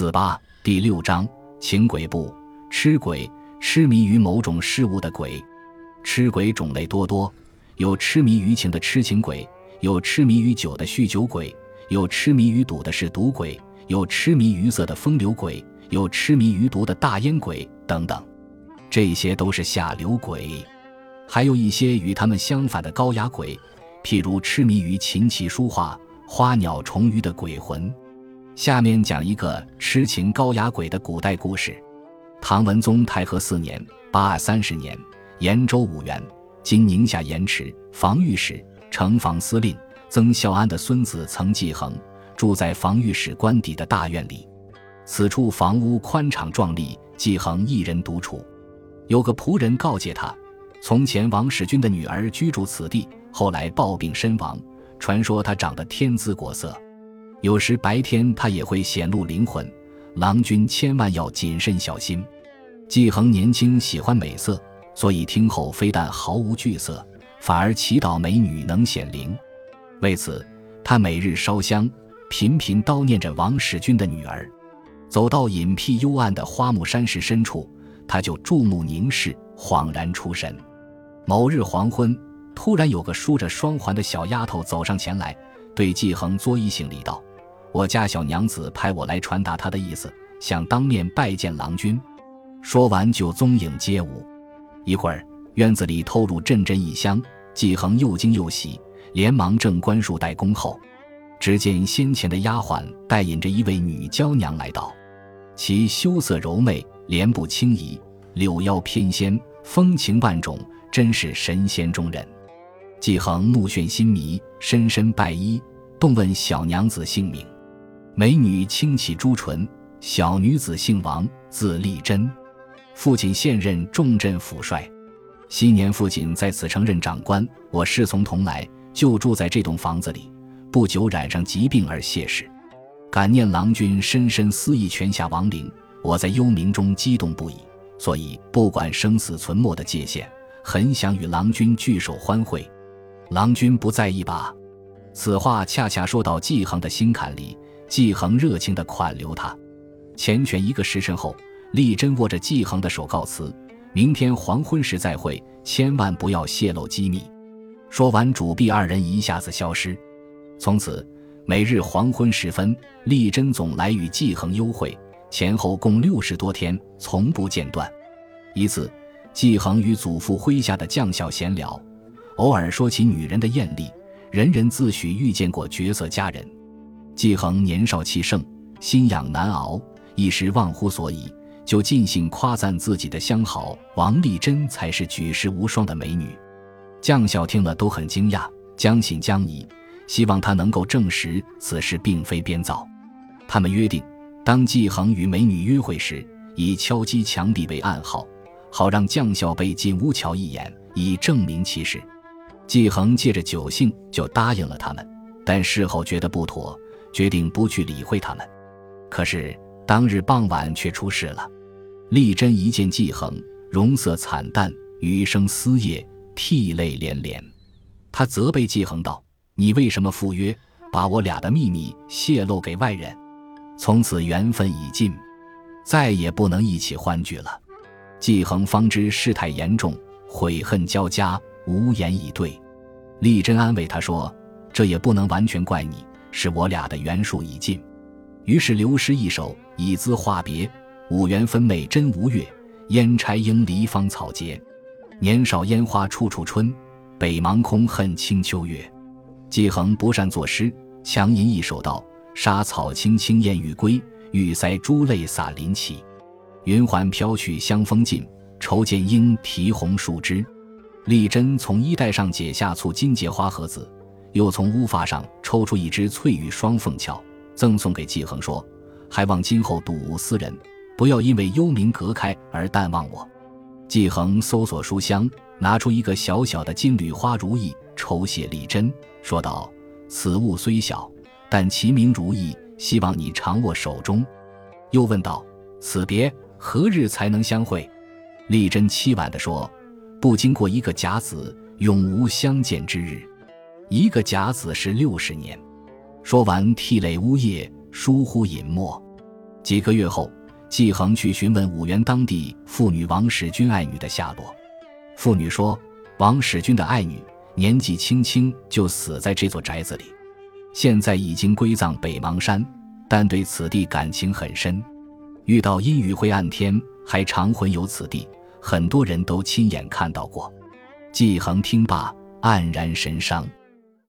四八第六章情鬼部痴鬼，痴迷于某种事物的鬼。痴鬼种类多多，有痴迷于情的痴情鬼，有痴迷于酒的酗酒鬼，有痴迷于赌的是赌鬼，有痴迷于色的风流鬼，有痴迷于毒的大烟鬼等等。这些都是下流鬼。还有一些与他们相反的高雅鬼，譬如痴迷于琴棋书画、花鸟虫鱼的鬼魂。下面讲一个痴情高雅鬼的古代故事。唐文宗太和四年（八二三十年），延州五原（今宁夏盐池）防御使、城防司令曾孝安的孙子曾继恒住在防御使官邸的大院里。此处房屋宽敞壮丽，继恒一人独处。有个仆人告诫他，从前王使君的女儿居住此地，后来暴病身亡。传说她长得天姿国色。有时白天他也会显露灵魂，郎君千万要谨慎小心。季恒年轻喜欢美色，所以听后非但毫无惧色，反而祈祷美女能显灵。为此，他每日烧香，频频叨念着王使君的女儿。走到隐僻幽暗的花木山石深处，他就注目凝视，恍然出神。某日黄昏，突然有个梳着双环的小丫头走上前来，对季恒作揖行礼道。我家小娘子派我来传达她的意思，想当面拜见郎君。说完就踪影皆无。一会儿，院子里透入阵阵异香，季恒又惊又喜，连忙正官束带恭候。只见先前的丫鬟带引着一位女娇娘来到，其羞涩柔媚，莲步轻移，柳腰翩跹，风情万种，真是神仙中人。季恒目眩心迷，深深拜衣，动问小娘子姓名。美女轻启朱唇，小女子姓王，字丽珍，父亲现任重镇府帅。昔年父亲在此城任长官，我师从同来，就住在这栋房子里。不久染上疾病而谢世，感念郎君深深思忆泉下亡灵，我在幽冥中激动不已，所以不管生死存没的界限，很想与郎君聚首欢会。郎君不在意吧？此话恰恰说到季恒的心坎里。季恒热情地款留他，缱绻一个时辰后，丽珍握着季恒的手告辞：“明天黄昏时再会，千万不要泄露机密。”说完，主婢二人一下子消失。从此，每日黄昏时分，丽珍总来与季恒幽会，前后共六十多天，从不间断。一次，季恒与祖父麾下的将校闲聊，偶尔说起女人的艳丽，人人自诩遇见过绝色佳人。季恒年少气盛，心痒难熬，一时忘乎所以，就尽兴夸赞自己的相好王丽珍才是举世无双的美女。将校听了都很惊讶，将信将疑，希望他能够证实此事并非编造。他们约定，当季恒与美女约会时，以敲击墙壁为暗号，好让将校被进屋瞧一眼，以证明其实。季恒借着酒兴就答应了他们，但事后觉得不妥。决定不去理会他们，可是当日傍晚却出事了。丽珍一见季恒，容色惨淡，余生思夜，涕泪连连。她责备季恒道：“你为什么赴约，把我俩的秘密泄露给外人？从此缘分已尽，再也不能一起欢聚了。”季恒方知事态严重，悔恨交加，无言以对。丽珍安慰他说：“这也不能完全怪你。”是我俩的缘数已尽，于是留诗一首以资话别。五元分美真无月，烟柴应离芳草结。年少烟花处处春，北邙空恨清秋月。季恒不善作诗，强吟一首道：沙草青青燕欲归，玉腮珠泪洒林起。云鬟飘去香风尽，愁见莺啼红树枝。丽珍从衣带上解下簇金结花盒子。又从乌发上抽出一只翠玉双凤翘，赠送给季恒，说：“还望今后睹无私人，不要因为幽冥隔开而淡忘我。”季恒搜索书箱，拿出一个小小的金缕花如意，抽谢丽珍，说道：“此物虽小，但其名如意，希望你常握手中。”又问道：“此别何日才能相会？”丽珍凄婉地说：“不经过一个甲子，永无相见之日。”一个甲子是六十年，说完涕泪呜咽，疏忽隐没。几个月后，季恒去询问五原当地妇女王使君爱女的下落。妇女说，王使君的爱女年纪轻轻就死在这座宅子里，现在已经归葬北邙山，但对此地感情很深。遇到阴雨晦暗天，还常魂游此地，很多人都亲眼看到过。季恒听罢，黯然神伤。